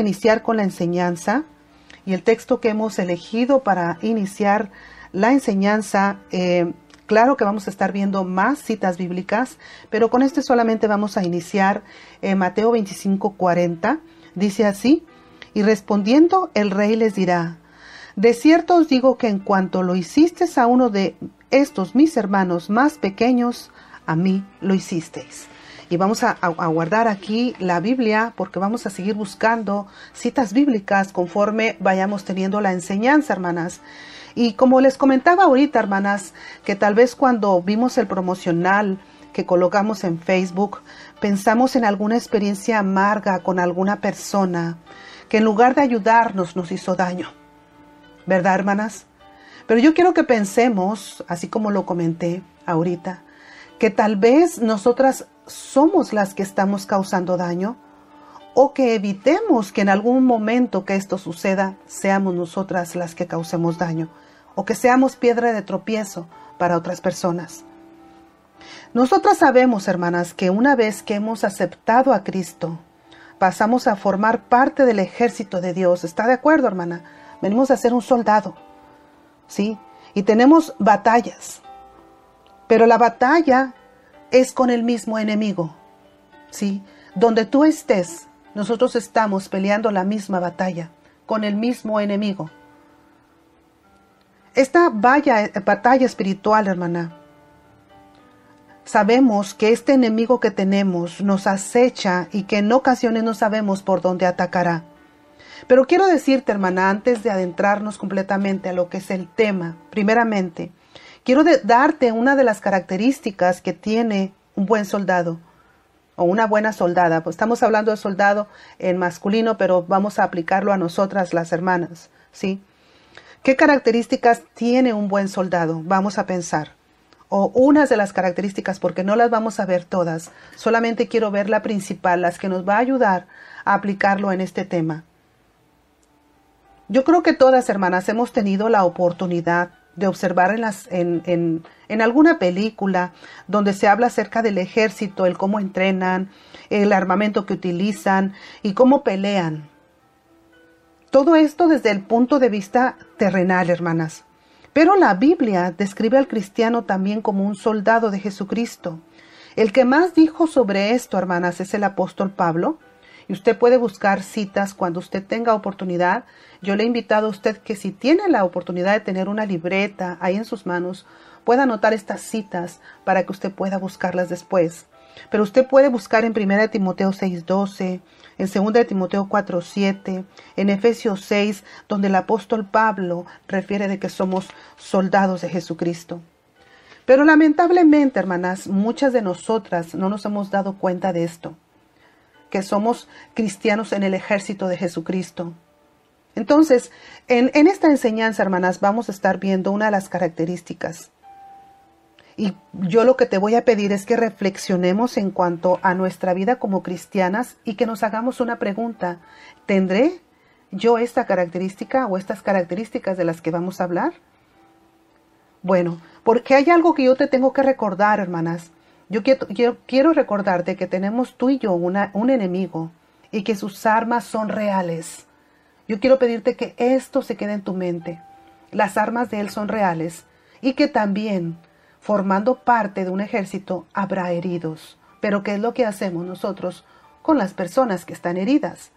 Iniciar con la enseñanza y el texto que hemos elegido para iniciar la enseñanza, eh, claro que vamos a estar viendo más citas bíblicas, pero con este solamente vamos a iniciar en Mateo 25, 40. Dice así, y respondiendo el rey les dirá, de cierto os digo que en cuanto lo hicisteis a uno de estos mis hermanos más pequeños, a mí lo hicisteis. Y vamos a, guardar aquí la Biblia porque vamos a seguir buscando citas bíblicas conforme vayamos teniendo la enseñanza, hermanas. Y como les comentaba ahorita, hermanas, que tal vez cuando vimos el promocional que colocamos en Facebook, pensamos en alguna experiencia amarga con alguna persona que en lugar de ayudarnos nos hizo daño. ¿Verdad, hermanas? Pero yo quiero que pensemos, así como lo comenté ahorita, que tal vez nosotras somos las que estamos causando daño o que evitemos que en algún momento que esto suceda seamos nosotras las que causemos daño o que seamos piedra de tropiezo para otras personas. Nosotras sabemos, hermanas, que una vez que hemos aceptado a Cristo, pasamos a formar parte del ejército de Dios. ¿Está de acuerdo, hermana? Venimos a ser un soldado. ¿Sí? Y tenemos batallas. Pero la batalla es con el mismo enemigo. ¿Sí? Donde tú estés, nosotros estamos peleando la misma batalla con el mismo enemigo. Esta batalla espiritual, hermana, sabemos que este enemigo que tenemos nos acecha y que en ocasiones no sabemos por dónde atacará. Pero quiero decirte, hermana, antes de adentrarnos completamente a lo que es el tema, primeramente, quiero darte una de las características que tiene un buen soldado o una buena soldada. Pues estamos hablando de soldado en masculino, pero vamos a aplicarlo a nosotras las hermanas, ¿sí? ¿Qué características tiene un buen soldado? Vamos a pensar. O unas de las características, porque no las vamos a ver todas. Solamente quiero ver la principal, las que nos va a ayudar a aplicarlo en este tema. Yo creo que todas, hermanas, hemos tenido la oportunidad de observar en, las, en, en, en, alguna película donde se habla acerca del ejército, el cómo entrenan, el armamento que utilizan y cómo pelean. Todo esto desde el punto de vista terrenal, hermanas. Pero la Biblia describe al cristiano también como un soldado de Jesucristo. El que más dijo sobre esto, hermanas, es el apóstol Pablo, y usted puede buscar citas cuando usted tenga oportunidad. Yo le he invitado a usted que si tiene la oportunidad de tener una libreta ahí en sus manos, pueda anotar estas citas para que usted pueda buscarlas después. Pero usted puede buscar en 1 Timoteo 6:12, en 2 Timoteo 4:7, en Efesios 6, donde el apóstol Pablo refiere de que somos soldados de Jesucristo. Pero lamentablemente, hermanas, muchas de nosotras no nos hemos dado cuenta de esto que somos cristianos en el ejército de Jesucristo. Entonces, en, esta enseñanza, hermanas, vamos a estar viendo una de las características. Y yo lo que te voy a pedir es que reflexionemos en cuanto a nuestra vida como cristianas y que nos hagamos una pregunta. ¿Tendré yo esta característica o estas características de las que vamos a hablar? Bueno, porque hay algo que yo te tengo que recordar, hermanas. Yo quiero, recordarte que tenemos tú y yo un enemigo y que sus armas son reales. Yo quiero pedirte que esto se quede en tu mente. Las armas de él son reales y que también, formando parte de un ejército, habrá heridos. Pero ¿qué es lo que hacemos nosotros con las personas que están heridas?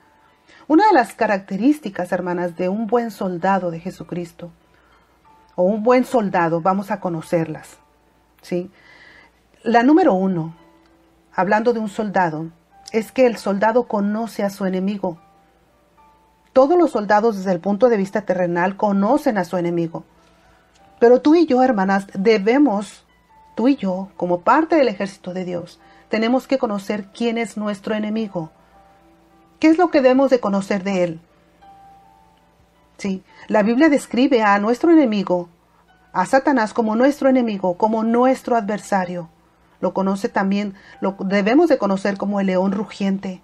Una de las características, hermanas, de un buen soldado de Jesucristo, o un buen soldado, vamos a conocerlas. ¿sí? La número uno, hablando de un soldado, es que el soldado conoce a su enemigo. Todos los soldados desde el punto de vista terrenal conocen a su enemigo. Pero tú y yo, hermanas, debemos, tú y yo, como parte del ejército de Dios, tenemos que conocer quién es nuestro enemigo. ¿Qué es lo que debemos de conocer de él? Sí, la Biblia describe a nuestro enemigo, a Satanás como nuestro enemigo, como nuestro adversario lo conoce también, lo debemos de conocer como el león rugiente,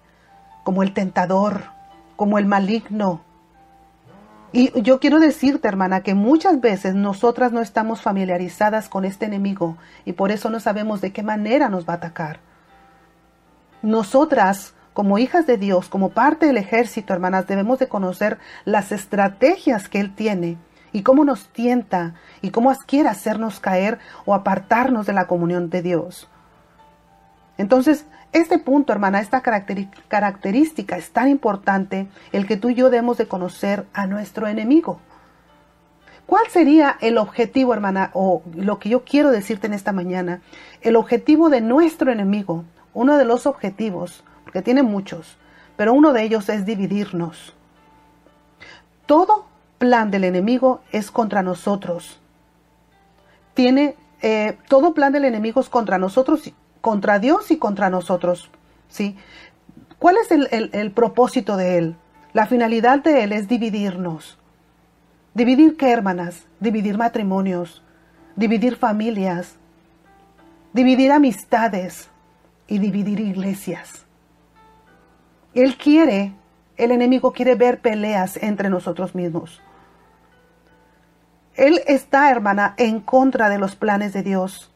como el tentador, como el maligno. Y yo quiero decirte, hermana, que muchas veces nosotras no estamos familiarizadas con este enemigo y por eso no sabemos de qué manera nos va a atacar. Nosotras, como hijas de Dios, como parte del ejército, hermanas, debemos de conocer las estrategias que Él tiene y cómo nos tienta y cómo quiere hacernos caer o apartarnos de la comunión de Dios. Entonces, este punto, hermana, esta característica es tan importante, el que tú y yo debemos de conocer a nuestro enemigo. ¿Cuál sería el objetivo, hermana, o lo que yo quiero decirte en esta mañana? El objetivo de nuestro enemigo, uno de los objetivos, porque tiene muchos, pero uno de ellos es dividirnos. Todo plan del enemigo es contra nosotros. Tiene eh, todo plan del enemigo es contra nosotros, contra Dios y contra nosotros. ¿sí? ¿Cuál es el propósito de él? La finalidad de él es dividirnos. ¿Dividir qué, hermanas? Dividir matrimonios, dividir familias, dividir amistades y dividir iglesias. Él quiere, el enemigo quiere ver peleas entre nosotros mismos. Él está, hermana, en contra de los planes de Dios.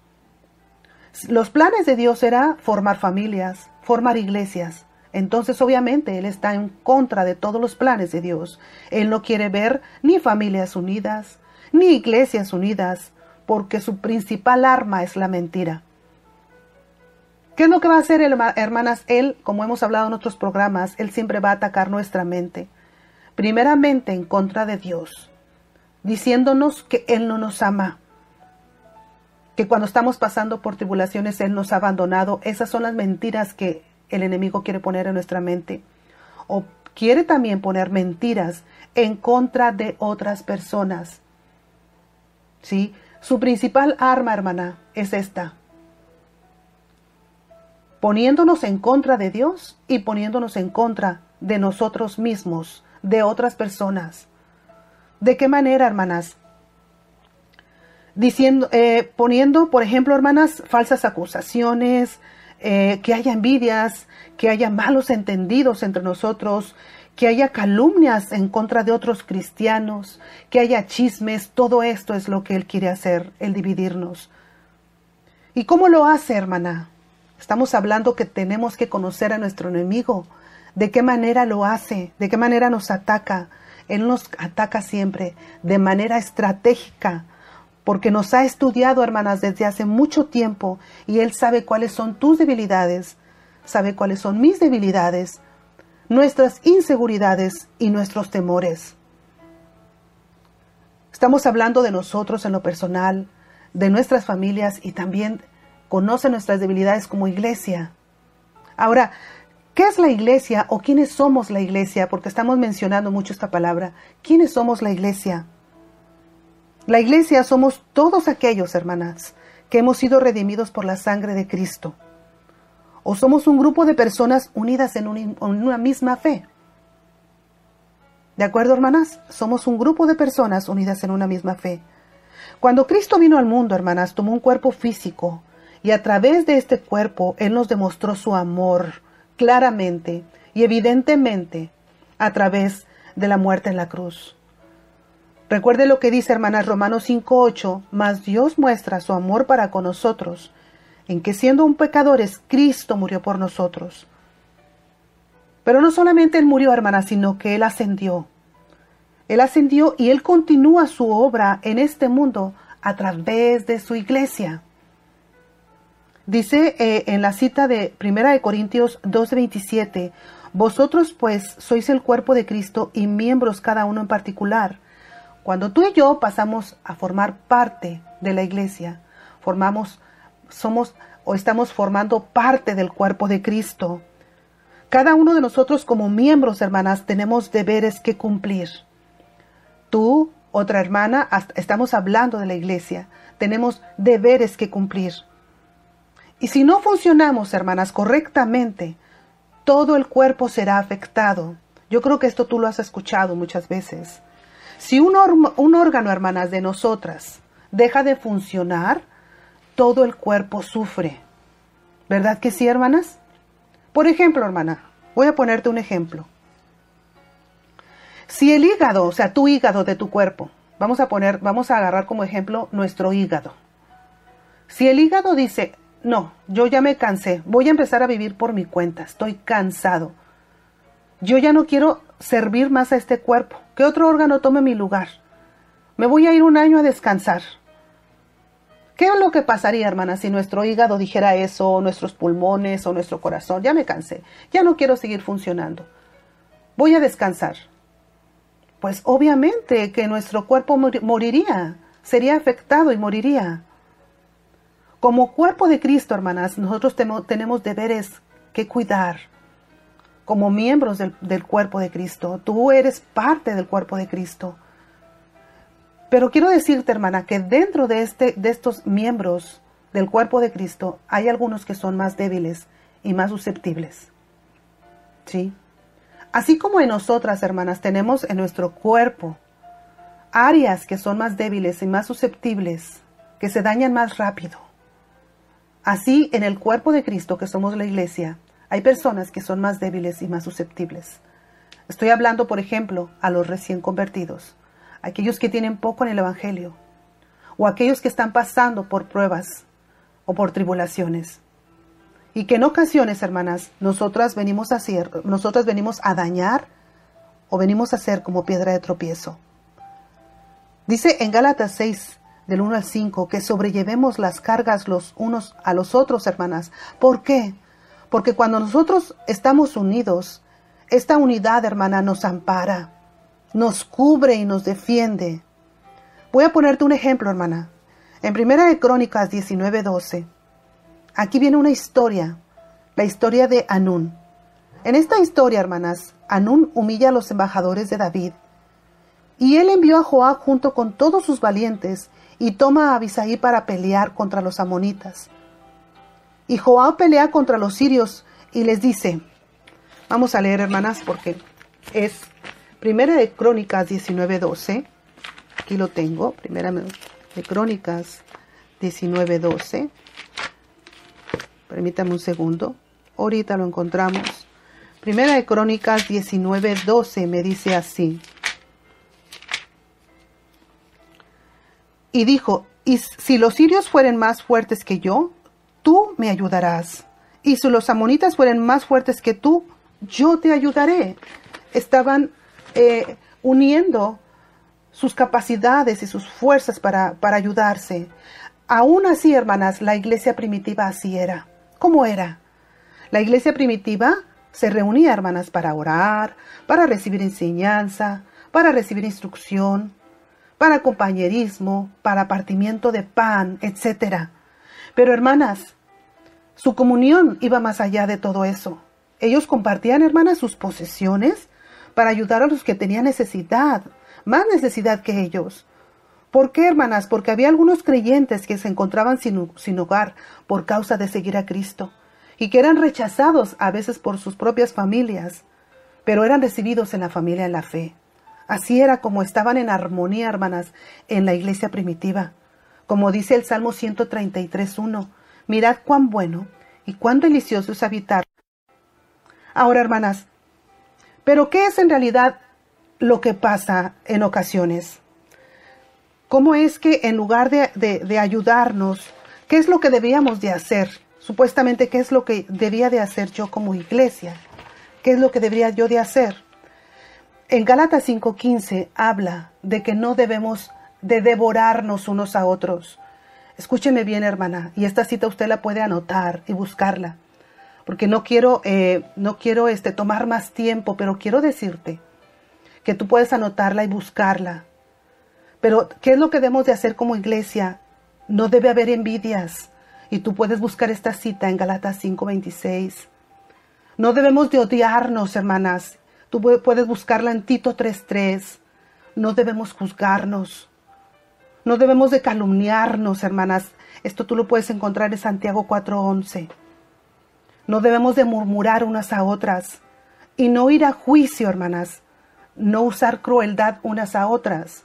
Los planes de Dios era formar familias, formar iglesias. Entonces, obviamente, Él está en contra de todos los planes de Dios. Él no quiere ver ni familias unidas, ni iglesias unidas, porque su principal arma es la mentira. ¿Qué es lo que va a hacer, hermanas? Él, como hemos hablado en otros programas, Él siempre va a atacar nuestra mente. Primeramente en contra de Dios, diciéndonos que Él no nos ama, que cuando estamos pasando por tribulaciones Él nos ha abandonado. Esas son las mentiras que el enemigo quiere poner en nuestra mente. O quiere también poner mentiras en contra de otras personas. ¿Sí? Su principal arma, hermana, es esta, poniéndonos en contra de Dios y poniéndonos en contra de nosotros mismos, de otras personas. ¿De qué manera, hermanas? Diciendo, eh, poniendo, por ejemplo, hermanas, falsas acusaciones, eh, que haya envidias, que haya malos entendidos entre nosotros, que haya calumnias en contra de otros cristianos, que haya chismes, todo esto es lo que Él quiere hacer, el dividirnos. ¿Y cómo lo hace, hermana? Estamos hablando que tenemos que conocer a nuestro enemigo, de qué manera lo hace, de qué manera nos ataca. Él nos ataca siempre de manera estratégica, porque nos ha estudiado, hermanas, desde hace mucho tiempo y Él sabe cuáles son tus debilidades, sabe cuáles son mis debilidades, nuestras inseguridades y nuestros temores. Estamos hablando de nosotros en lo personal, de nuestras familias y también conoce nuestras debilidades como iglesia. Ahora, ¿qué es la iglesia o quiénes somos la iglesia? Porque estamos mencionando mucho esta palabra. ¿Quiénes somos la iglesia? La iglesia somos todos aquellos, hermanas, que hemos sido redimidos por la sangre de Cristo. O somos un grupo de personas unidas en, una misma fe. ¿De acuerdo, hermanas? Somos un grupo de personas unidas en una misma fe. Cuando Cristo vino al mundo, hermanas, tomó un cuerpo físico, y a través de este cuerpo Él nos demostró su amor claramente y evidentemente a través de la muerte en la cruz. Recuerde lo que dice hermanas Romanos 5.8, mas Dios muestra su amor para con nosotros, en que siendo un pecadores, Cristo murió por nosotros. Pero no solamente Él murió, hermanas, sino que Él ascendió. Él ascendió y Él continúa su obra en este mundo a través de su iglesia. Dice eh, en la cita de 1 de Corintios 2:27, vosotros pues sois el cuerpo de Cristo y miembros cada uno en particular. Cuando tú y yo pasamos a formar parte de la iglesia, formamos, somos o estamos formando parte del cuerpo de Cristo. Cada uno de nosotros como miembros, hermanas, tenemos deberes que cumplir. Tú, otra hermana, estamos hablando de la iglesia, tenemos deberes que cumplir. Y si no funcionamos, hermanas, correctamente, todo el cuerpo será afectado. Yo creo que esto tú lo has escuchado muchas veces. Si un, órgano, hermanas, de nosotras deja de funcionar, todo el cuerpo sufre. ¿Verdad que sí, hermanas? Por ejemplo, hermana, voy a ponerte un ejemplo. Si el hígado, o sea, tu hígado de tu cuerpo, vamos a poner, vamos a agarrar como ejemplo nuestro hígado. Si el hígado dice, no, yo ya me cansé, voy a empezar a vivir por mi cuenta, estoy cansado. Yo ya no quiero servir más a este cuerpo, que otro órgano tome mi lugar. Me voy a ir un año a descansar. ¿Qué es lo que pasaría, hermana, si nuestro hígado dijera eso, o nuestros pulmones, o nuestro corazón? Ya me cansé, ya no quiero seguir funcionando. Voy a descansar. Pues obviamente que nuestro cuerpo moriría, sería afectado y moriría. Como cuerpo de Cristo, hermanas, nosotros tenemos deberes que cuidar. Como miembros del, cuerpo de Cristo, tú eres parte del cuerpo de Cristo. Pero quiero decirte, hermana, que dentro de, este, de estos miembros del cuerpo de Cristo hay algunos que son más débiles y más susceptibles. ¿Sí? Así como en nosotras, hermanas, tenemos en nuestro cuerpo áreas que son más débiles y más susceptibles, que se dañan más rápido. Así en el cuerpo de Cristo, que somos la iglesia, hay personas que son más débiles y más susceptibles. Estoy hablando, por ejemplo, a los recién convertidos aquellos que tienen poco en el Evangelio, o aquellos que están pasando por pruebas o por tribulaciones. Y que en ocasiones, hermanas, nosotras venimos a hacer, nosotras venimos a dañar o venimos a ser como piedra de tropiezo. Dice en Gálatas 6, del 1 al 5, que sobrellevemos las cargas los unos a los otros, hermanas. ¿Por qué? Porque cuando nosotros estamos unidos, esta unidad, hermana, nos ampara nos cubre y nos defiende. Voy a ponerte un ejemplo, hermana. En Primera de Crónicas 19:12, aquí viene una historia, la historia de Anún. En esta historia, hermanas, Anún humilla a los embajadores de David. Y él envió a Joab junto con todos sus valientes y toma a Abisaí para pelear contra los amonitas. Y Joab pelea contra los sirios y les dice, vamos a leer hermanas porque es Primera de Crónicas 19:12. Aquí lo tengo. Primera de Crónicas 19:12. Permítame un segundo. Ahorita lo encontramos. Primera de Crónicas 19:12 me dice así. Y dijo, y si los sirios fueren más fuertes que yo, tú me ayudarás. Y si los amonitas fueren más fuertes que tú, yo te ayudaré. Estaban eh, uniendo sus capacidades y sus fuerzas para, para ayudarse. Aún así, hermanas, la iglesia primitiva así era. ¿Cómo era? La iglesia primitiva se reunía, hermanas, para orar, para recibir enseñanza, para recibir instrucción, para compañerismo, para partimiento de pan, etc. Pero, hermanas, su comunión iba más allá de todo eso. Ellos compartían, hermanas, sus posesiones, para ayudar a los que tenían necesidad, más necesidad que ellos. ¿Por qué, hermanas? Porque había algunos creyentes que se encontraban sin, sin, hogar por causa de seguir a Cristo y que eran rechazados a veces por sus propias familias, pero eran recibidos en la familia en la fe. Así era como estaban en armonía, hermanas, en la iglesia primitiva. Como dice el Salmo 133.1, mirad cuán bueno y cuán delicioso es habitar. Ahora, hermanas, pero ¿qué es en realidad lo que pasa en ocasiones? ¿Cómo es que en lugar de, ayudarnos, qué es lo que debíamos de hacer? Supuestamente, ¿qué es lo que debía de hacer yo como iglesia? ¿Qué es lo que debería yo de hacer? En Gálatas 5:15 habla de que no debemos de devorarnos unos a otros. Escúcheme bien, hermana, y esta cita usted la puede anotar y buscarla porque no quiero, eh, no quiero este, tomar más tiempo, pero quiero decirte que tú puedes anotarla y buscarla. Pero, ¿qué es lo que debemos de hacer como iglesia? No debe haber envidias. Y tú puedes buscar esta cita en Galatas 5:26. No debemos de odiarnos, hermanas. Tú puedes buscarla en Tito 3:3. No debemos juzgarnos. No debemos de calumniarnos, hermanas. Esto tú lo puedes encontrar en Santiago 4:11. No debemos de murmurar unas a otras y no ir a juicio, hermanas. No usar crueldad unas a otras.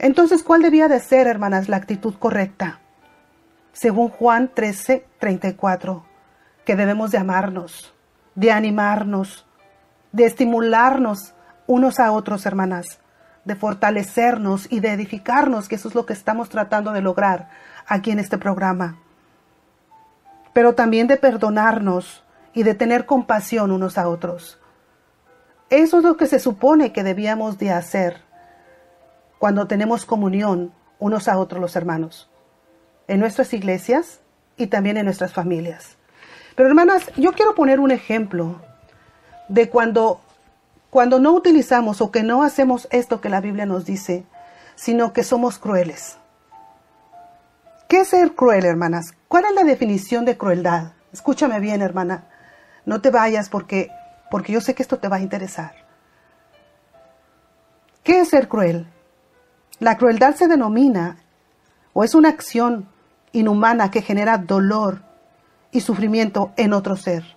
Entonces, ¿cuál debía de ser, hermanas, la actitud correcta? Según Juan 13, 34, que debemos de amarnos, de animarnos, de estimularnos unos a otros, hermanas, de fortalecernos y de edificarnos, que eso es lo que estamos tratando de lograr aquí en este programa. pero también de perdonarnos y de tener compasión unos a otros. Eso es lo que se supone que debíamos de hacer cuando tenemos comunión unos a otros los hermanos, en nuestras iglesias y también en nuestras familias. Pero hermanas, yo quiero poner un ejemplo de cuando, cuando no utilizamos o que no hacemos esto que la Biblia nos dice, sino que somos crueles. ¿Qué es ser cruel, hermanas? ¿Cuál es la definición de crueldad? Escúchame bien, hermana. No te vayas porque, porque yo sé que esto te va a interesar. ¿Qué es ser cruel? La crueldad se denomina o es una acción inhumana que genera dolor y sufrimiento en otro ser.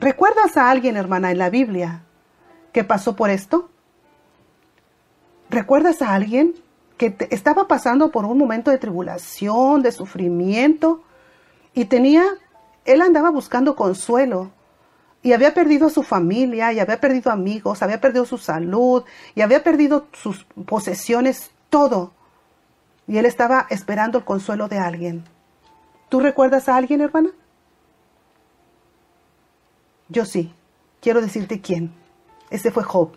¿Recuerdas a alguien, hermana, en la Biblia que pasó por esto? ¿Recuerdas a alguien que estaba pasando por un momento de tribulación, de sufrimiento y tenía, él andaba buscando consuelo y había perdido su familia, y había perdido amigos, había perdido su salud, y había perdido sus posesiones, todo. Y él estaba esperando el consuelo de alguien. ¿Tú recuerdas a alguien, hermana? Yo sí. Quiero decirte quién. Ese fue Job.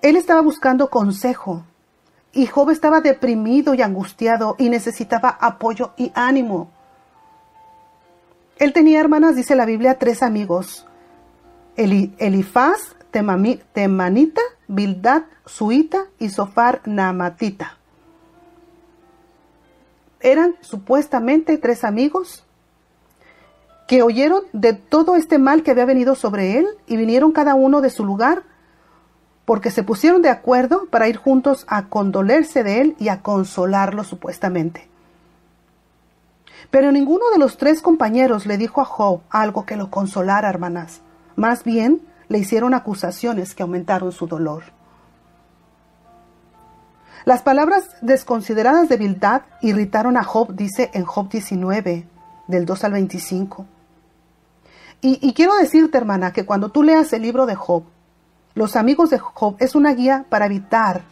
Él estaba buscando consejo y Job estaba deprimido y angustiado y necesitaba apoyo y ánimo. Él tenía, hermanas, dice la Biblia, tres amigos. Elifaz, Temanita, Bildad, Suita y Sofar, Namatita. Eran supuestamente tres amigos que oyeron de todo este mal que había venido sobre él y vinieron cada uno de su lugar porque se pusieron de acuerdo para ir juntos a condolerse de él y a consolarlo supuestamente. Pero ninguno de los tres compañeros le dijo a Job algo que lo consolara, hermanas. Más bien, le hicieron acusaciones que aumentaron su dolor. Las palabras desconsideradas de Bildad irritaron a Job, dice en Job 19, del 2 al 25. Y, quiero decirte, hermana, que cuando tú leas el libro de Job, los amigos de Job es una guía para evitar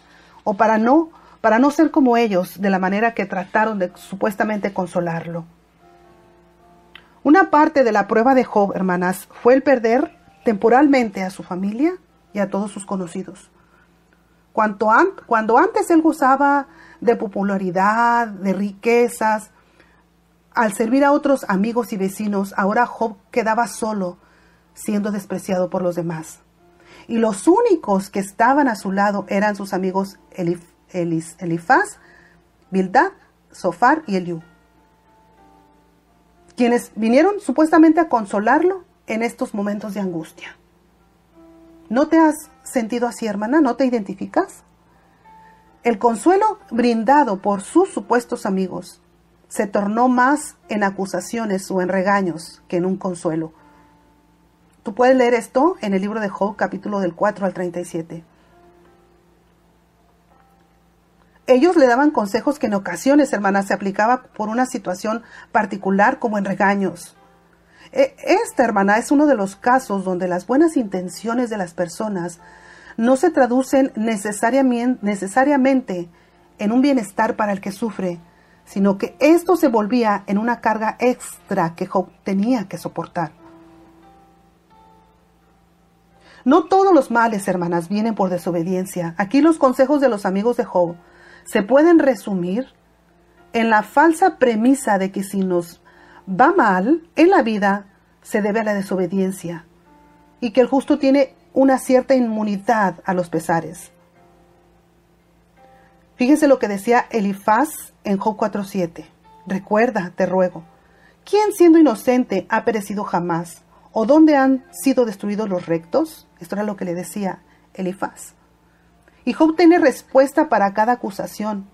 o para no para no ser como ellos de la manera que trataron de supuestamente consolarlo. Una parte de la prueba de Job, hermanas, fue el perder temporalmente a su familia y a todos sus conocidos. Cuando, cuando antes él gozaba de popularidad, de riquezas, al servir a otros amigos y vecinos, ahora Job quedaba solo, siendo despreciado por los demás. Y los únicos que estaban a su lado eran sus amigos Elif Elifaz, Bildad, Sofar y Eliú, quienes vinieron supuestamente a consolarlo en estos momentos de angustia. ¿No te has sentido así, hermana? ¿No te identificas? El consuelo brindado por sus supuestos amigos se tornó más en acusaciones o en regaños que en un consuelo. Tú puedes leer esto en el libro de Job, capítulo del 4 al 37. Ellos le daban consejos que en ocasiones, hermanas, se aplicaba por una situación particular como en regaños. E, esta, hermana, es uno de los casos donde las buenas intenciones de las personas no se traducen necesariamente en un bienestar para el que sufre, sino que esto se volvía en una carga extra que Job tenía que soportar. No todos los males, hermanas, vienen por desobediencia. Aquí los consejos de los amigos de Job se pueden resumir en la falsa premisa de que si nos va mal en la vida, se debe a la desobediencia y que el justo tiene una cierta inmunidad a los pesares. Fíjense lo que decía Elifaz en Job 4.7. Recuerda, te ruego, ¿quién siendo inocente ha perecido jamás? ¿O dónde han sido destruidos los rectos? Esto era lo que le decía Elifaz. Y Job tiene respuesta para cada acusación.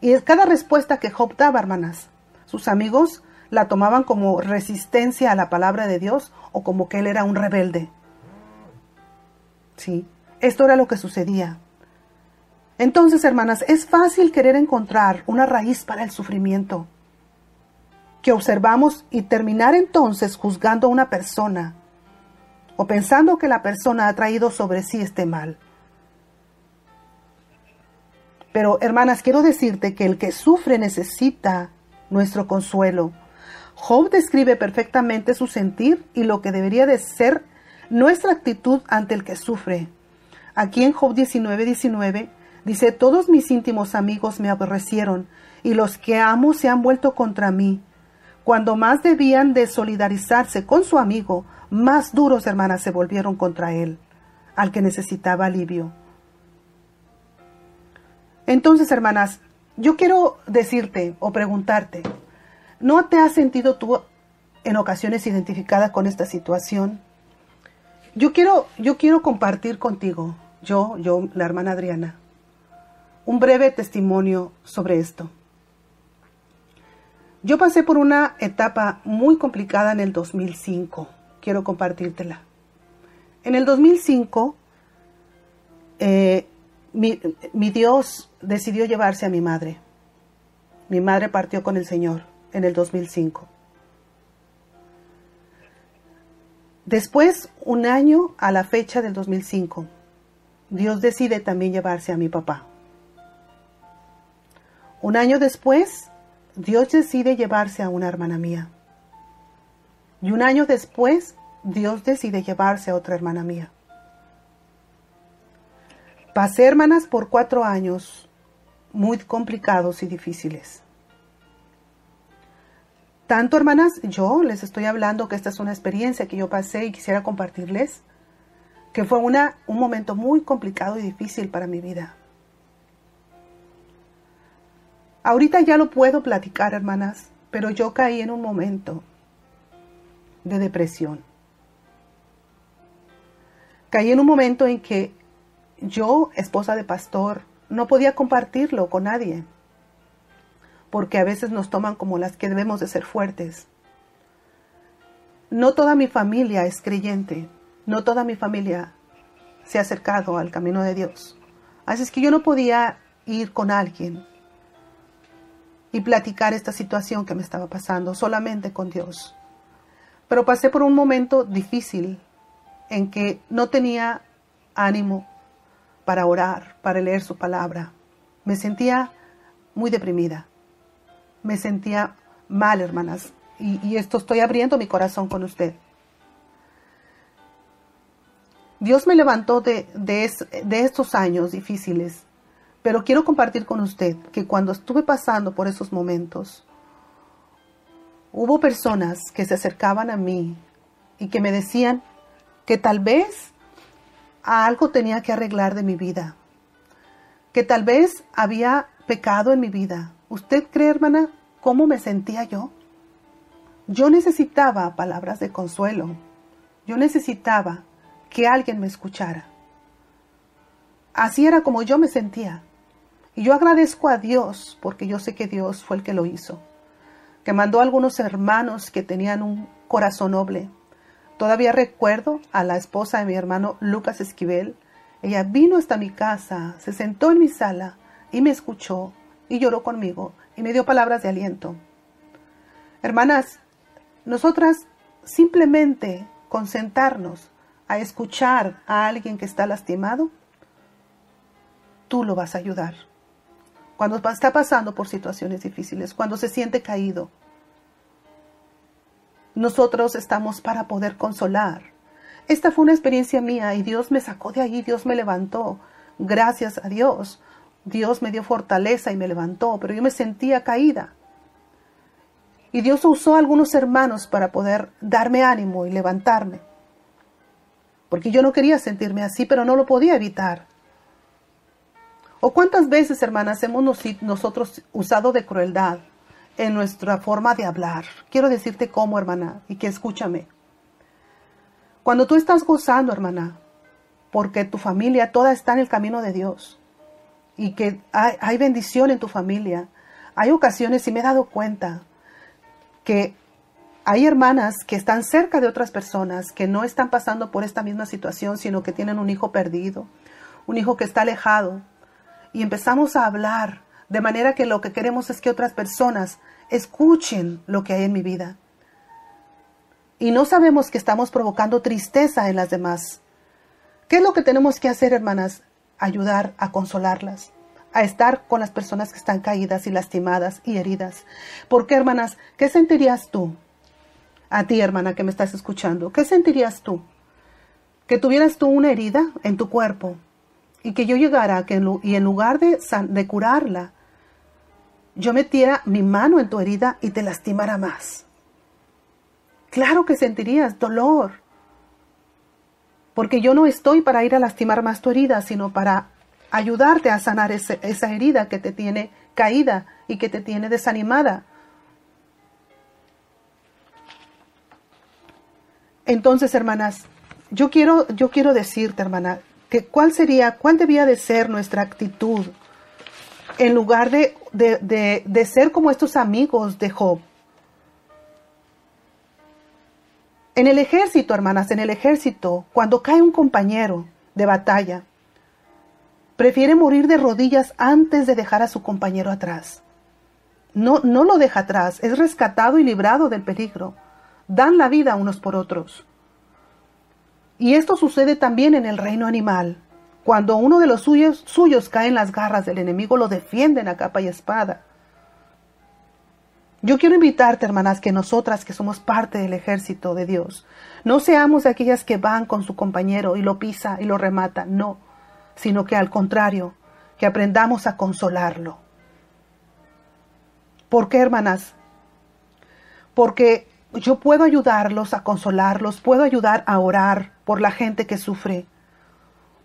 Y cada respuesta que Job daba, hermanas, sus amigos la tomaban como resistencia a la palabra de Dios o como que él era un rebelde. Sí, esto era lo que sucedía. Entonces, hermanas, es fácil querer encontrar una raíz para el sufrimiento que observamos y terminar entonces juzgando a una persona o pensando que la persona ha traído sobre sí este mal. Pero hermanas, quiero decirte que el que sufre necesita nuestro consuelo. Job describe perfectamente su sentir y lo que debería de ser nuestra actitud ante el que sufre. Aquí en Job 19, 19 dice, todos mis íntimos amigos me aborrecieron y los que amo se han vuelto contra mí. Cuando más debían de solidarizarse con su amigo, más duros hermanas se volvieron contra él, al que necesitaba alivio. Entonces, hermanas, yo quiero decirte o preguntarte, ¿no te has sentido tú en ocasiones identificada con esta situación? Yo quiero, yo quiero compartir contigo, yo, yo, la hermana Adriana, un breve testimonio sobre esto. Yo pasé por una etapa muy complicada en el 2005. Quiero compartírtela. En el 2005, eh, mi, mi Dios decidió llevarse a mi madre. Mi madre partió con el Señor en el 2005. Después, un año a la fecha del 2005, Dios decide también llevarse a mi papá. Un año después, Dios decide llevarse a una hermana mía. Y un año después, Dios decide llevarse a otra hermana mía. Pasé, hermanas, por cuatro años muy complicados y difíciles. Tanto, hermanas, yo les estoy hablando que esta es una experiencia que yo pasé y quisiera compartirles, que fue una, un momento muy complicado y difícil para mi vida. Ahorita ya lo puedo platicar, hermanas, pero yo caí en un momento de depresión. Caí en un momento en que yo, esposa de pastor, no podía compartirlo con nadie, porque a veces nos toman como las que debemos de ser fuertes. No toda mi familia es creyente, no toda mi familia se ha acercado al camino de Dios. Así es que yo no podía ir con alguien y platicar esta situación que me estaba pasando solamente con Dios. Pero pasé por un momento difícil en que no tenía ánimo para orar, para leer su palabra. Me sentía muy deprimida. Me sentía mal, hermanas. Y, esto estoy abriendo mi corazón con usted. Dios me levantó de, de estos años difíciles pero quiero compartir con usted que cuando estuve pasando por esos momentos, hubo personas que se acercaban a mí y que me decían que tal vez algo tenía que arreglar de mi vida, que tal vez había pecado en mi vida. ¿Usted cree, hermana, cómo me sentía yo? Yo necesitaba palabras de consuelo. Yo necesitaba que alguien me escuchara. Así era como yo me sentía. Y yo agradezco a Dios, porque yo sé que Dios fue el que lo hizo, que mandó a algunos hermanos que tenían un corazón noble. Todavía recuerdo a la esposa de mi hermano Lucas Esquivel. Ella vino hasta mi casa, se sentó en mi sala y me escuchó y lloró conmigo y me dio palabras de aliento. Hermanas, nosotras simplemente concentrarnos a escuchar a alguien que está lastimado, tú lo vas a ayudar cuando está pasando por situaciones difíciles, cuando se siente caído. Nosotros estamos para poder consolar. Esta fue una experiencia mía y Dios me sacó de ahí, Dios me levantó. Gracias a Dios. Dios me dio fortaleza y me levantó, pero yo me sentía caída. Y Dios usó a algunos hermanos para poder darme ánimo y levantarme. Porque yo no quería sentirme así, pero no lo podía evitar. ¿O cuántas veces, hermanas, hemos nosotros usado de crueldad en nuestra forma de hablar? Quiero decirte cómo, hermana, y que escúchame. Cuando tú estás gozando, hermana, porque tu familia toda está en el camino de Dios y que hay, hay bendición en tu familia, hay ocasiones, y me he dado cuenta, que hay hermanas que están cerca de otras personas que no están pasando por esta misma situación, sino que tienen un hijo perdido, un hijo que está alejado, y empezamos a hablar de manera que lo que queremos es que otras personas escuchen lo que hay en mi vida. Y no sabemos que estamos provocando tristeza en las demás. ¿Qué es lo que tenemos que hacer, hermanas? Ayudar a consolarlas, a estar con las personas que están caídas y lastimadas y heridas. Porque, hermanas, ¿qué sentirías tú? A ti, hermana, que me estás escuchando, ¿qué sentirías tú? Que tuvieras tú una herida en tu cuerpo y que yo llegara que y en lugar de, curarla, yo metiera mi mano en tu herida y te lastimara más. Claro que sentirías dolor, porque yo no estoy para ir a lastimar más tu herida, sino para ayudarte a sanar esa herida que te tiene caída y que te tiene desanimada. Entonces, hermanas, yo quiero, yo quiero decirte, hermana, cuál sería, cuál debía de ser nuestra actitud en lugar de, de, de ser como estos amigos de Job. En el ejército, hermanas, en el ejército, cuando cae un compañero de batalla, prefiere morir de rodillas antes de dejar a su compañero atrás. No, no lo deja atrás, es rescatado y librado del peligro. Dan la vida unos por otros. Y esto sucede también en el reino animal. Cuando uno de los suyos, suyos cae en las garras del enemigo, lo defienden a capa y espada. Yo quiero invitarte, hermanas, que nosotras que somos parte del ejército de Dios, no seamos aquellas que van con su compañero y lo pisa y lo remata, no, sino que al contrario, que aprendamos a consolarlo. ¿Por qué, hermanas? Porque yo puedo ayudarlos a consolarlos, puedo ayudar a orar por la gente que sufre.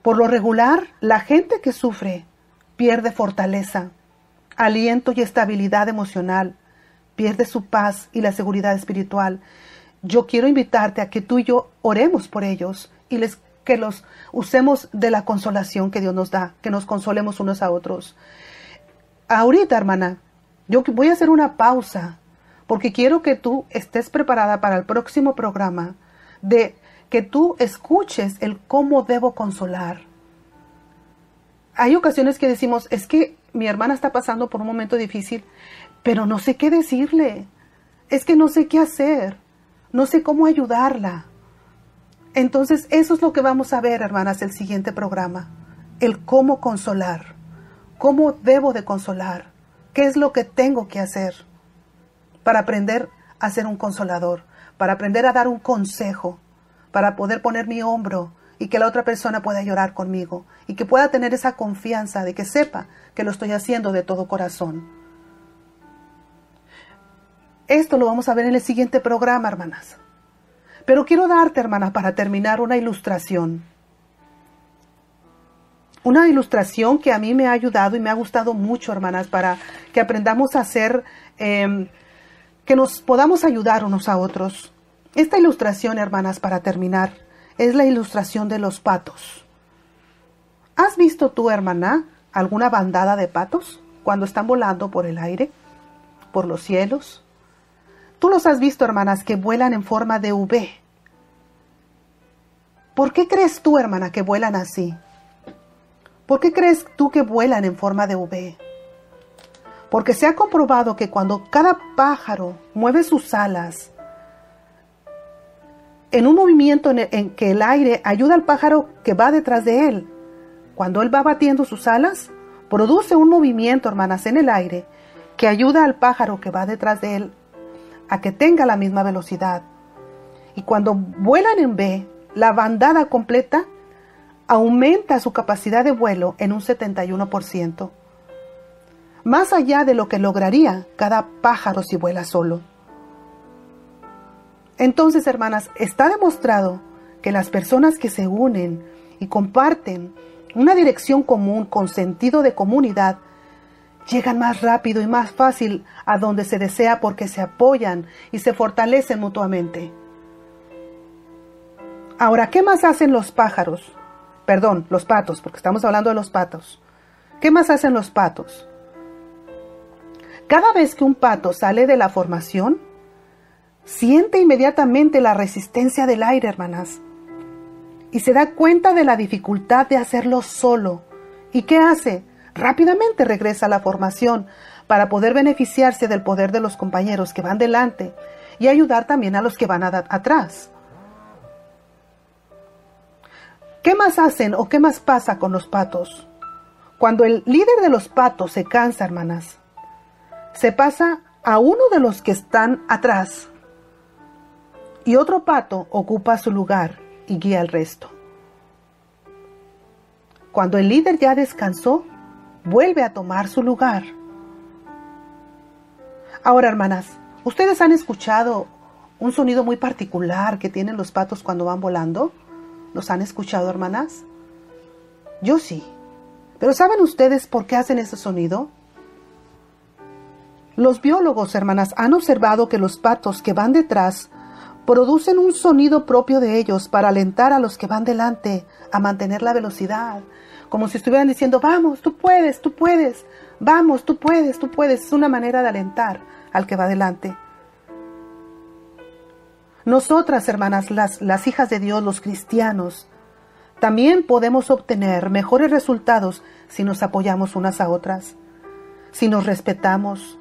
Por lo regular, la gente que sufre pierde fortaleza, aliento y estabilidad emocional pierde su paz y la seguridad espiritual. Yo quiero invitarte a que tú y yo oremos por ellos y les que los usemos de la consolación que Dios nos da, que nos consolemos unos a otros. Ahorita, hermana, yo voy a hacer una pausa porque quiero que tú estés preparada para el próximo programa de que tú escuches el cómo debo consolar. Hay ocasiones que decimos, es que mi hermana está pasando por un momento difícil pero no sé qué decirle. Es que no sé qué hacer. No sé cómo ayudarla. Entonces, eso es lo que vamos a ver, hermanas, el siguiente programa. El cómo consolar. ¿Cómo debo de consolar? ¿Qué es lo que tengo que hacer para aprender a ser un consolador? Para aprender a dar un consejo, para poder poner mi hombro y que la otra persona pueda llorar conmigo y que pueda tener esa confianza de que sepa que lo estoy haciendo de todo corazón. Esto lo vamos a ver en el siguiente programa, hermanas. Pero quiero darte, hermanas, para terminar una ilustración. Una ilustración que a mí me ha ayudado y me ha gustado mucho, hermanas, para que aprendamos a hacer, em, que nos podamos ayudar unos a otros. Esta ilustración, hermanas, para terminar, es la ilustración de los patos. ¿Has visto tú, hermana, alguna bandada de patos cuando están volando por el aire, por los cielos? Tú los has visto, hermanas, que vuelan en forma de V. ¿Por qué crees tú, hermana, que vuelan así? ¿Por qué crees tú que vuelan en forma de V? Porque se ha comprobado que cuando cada pájaro mueve sus alas en un movimiento en, en, que el aire ayuda al pájaro que va detrás de él, cuando él va batiendo sus alas, produce un movimiento, hermanas, en el aire que ayuda al pájaro que va detrás de él a que tenga la misma velocidad. Y cuando vuelan en B, la bandada completa aumenta su capacidad de vuelo en un 71%, más allá de lo que lograría cada pájaro si vuela solo. Entonces, hermanas, está demostrado que las personas que se unen y comparten una dirección común con sentido de comunidad llegan más rápido y más fácil a donde se desea porque se apoyan y se fortalecen mutuamente. Ahora, ¿qué más hacen los pájaros? Perdón, los patos, porque estamos hablando de los patos. ¿Qué más hacen los patos? Cada vez que un pato sale de la formación, siente inmediatamente la resistencia del aire, hermanas, y se da cuenta de la dificultad de hacerlo solo. ¿Y qué hace? rápidamente regresa a la formación para poder beneficiarse del poder de los compañeros que van delante y ayudar también a los que van atrás. ¿Qué más hacen o qué más pasa con los patos? Cuando el líder de los patos se cansa, hermanas, se pasa a uno de los que están atrás y otro pato ocupa su lugar y guía al resto. Cuando el líder ya descansó, vuelve a tomar su lugar. Ahora, hermanas, ¿ustedes han escuchado un sonido muy particular que tienen los patos cuando van volando? ¿Los han escuchado, hermanas? Yo sí. Pero ¿saben ustedes por qué hacen ese sonido? Los biólogos, hermanas, han observado que los patos que van detrás producen un sonido propio de ellos para alentar a los que van delante a mantener la velocidad, como si estuvieran diciendo, vamos, tú puedes, tú puedes, vamos, tú puedes, tú puedes. Es una manera de alentar al que va delante. Nosotras, hermanas, las, las hijas de Dios, los cristianos, también podemos obtener mejores resultados si nos apoyamos unas a otras, si nos respetamos,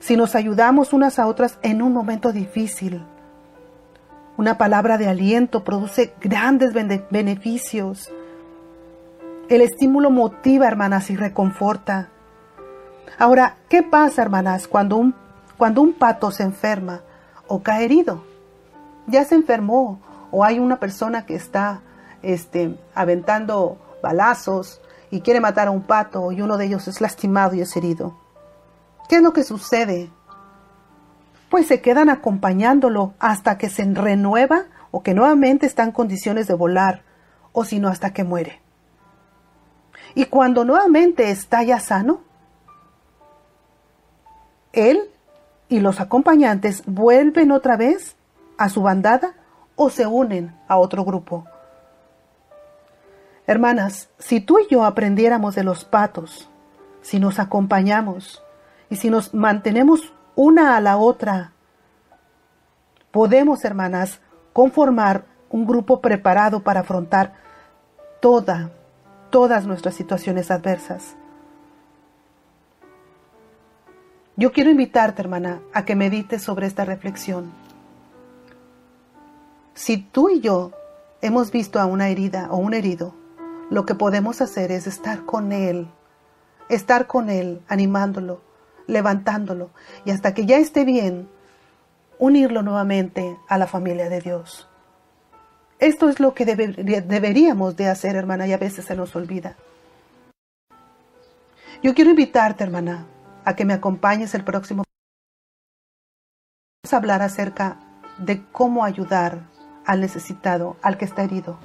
si nos ayudamos unas a otras en un momento difícil. Una palabra de aliento produce grandes beneficios. El estímulo motiva, hermanas, y reconforta. Ahora, ¿qué pasa, hermanas, cuando un, cuando un pato se enferma o cae herido? Ya se enfermó o hay una persona que está este, aventando balazos y quiere matar a un pato y uno de ellos es lastimado y es herido. ¿Qué es lo que sucede? pues se quedan acompañándolo hasta que se renueva o que nuevamente está en condiciones de volar, o si no hasta que muere. Y cuando nuevamente está ya sano, él y los acompañantes vuelven otra vez a su bandada o se unen a otro grupo. Hermanas, si tú y yo aprendiéramos de los patos, si nos acompañamos y si nos mantenemos una a la otra. Podemos, hermanas, conformar un grupo preparado para afrontar toda, todas nuestras situaciones adversas. Yo quiero invitarte, hermana, a que medites sobre esta reflexión. Si tú y yo hemos visto a una herida o un herido, lo que podemos hacer es estar con él, estar con él, animándolo, levantándolo y hasta que ya esté bien, unirlo nuevamente a la familia de Dios. Esto es lo que deberíamos de hacer, hermana, y a veces se nos olvida. Yo quiero invitarte, hermana, a que me acompañes el próximo. Vamos a hablar acerca de cómo ayudar al necesitado, al que está herido.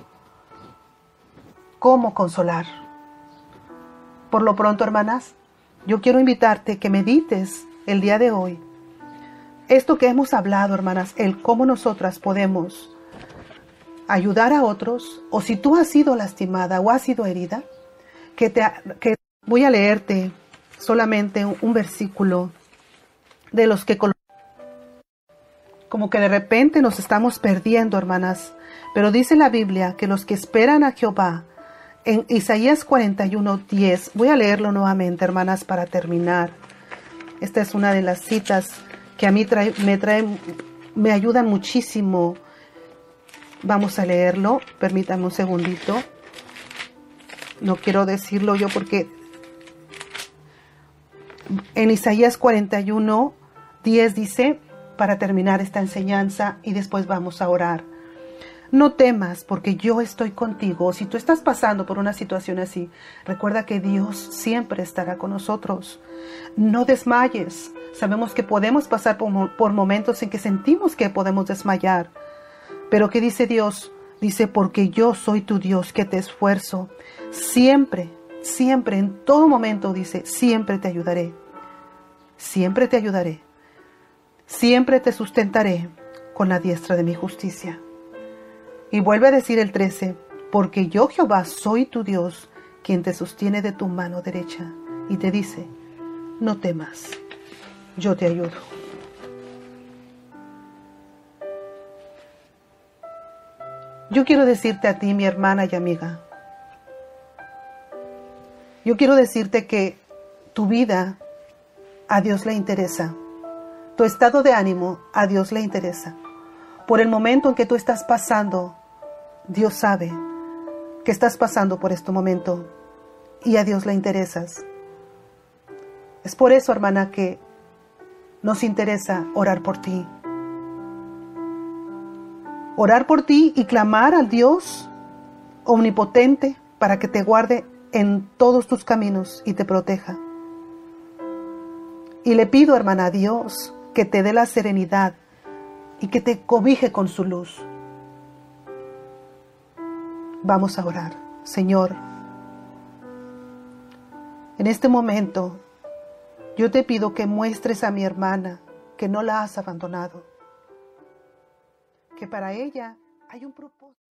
Cómo consolar. Por lo pronto, hermanas, yo quiero invitarte que medites el día de hoy. Esto que hemos hablado, hermanas, el cómo nosotras podemos ayudar a otros, o si tú has sido lastimada o has sido herida, que, te, que voy a leerte solamente un, versículo de los que como que de repente nos estamos perdiendo, hermanas, pero dice la Biblia que los que esperan a Jehová en Isaías 41, 10. Voy a leerlo nuevamente, hermanas, para terminar. Esta es una de las citas que a mí me trae, me ayudan muchísimo. Vamos a leerlo. Permítanme un segundito. No quiero decirlo yo porque en Isaías 41, 10 dice, para terminar esta enseñanza y después vamos a orar. No temas porque yo estoy contigo. Si tú estás pasando por una situación así, recuerda que Dios siempre estará con nosotros. No desmayes. Sabemos que podemos pasar por, momentos en que sentimos que podemos desmayar. Pero ¿qué dice Dios? Dice, porque yo soy tu Dios que te esfuerzo. Siempre, siempre, en todo momento, dice, siempre te ayudaré. Siempre te ayudaré. Siempre te sustentaré con la diestra de mi justicia. Y vuelve a decir el 13, porque yo Jehová soy tu Dios, quien te sostiene de tu mano derecha, y te dice, no temas, yo te ayudo. Yo quiero decirte a ti, mi hermana y amiga, yo quiero decirte que tu vida a Dios le interesa, tu estado de ánimo a Dios le interesa. Por el momento en que tú estás pasando Dios sabe que estás pasando por este momento y a Dios le interesas. Es por eso, hermana, que nos interesa orar por ti. Orar por ti y clamar al Dios omnipotente para que te guarde en todos tus caminos y te proteja. Y le pido, hermana, a Dios que te dé la serenidad y que te cobije con su luz. Vamos a orar. Señor, en este momento yo te pido que muestres a mi hermana que no la has abandonado, que para ella hay un propósito.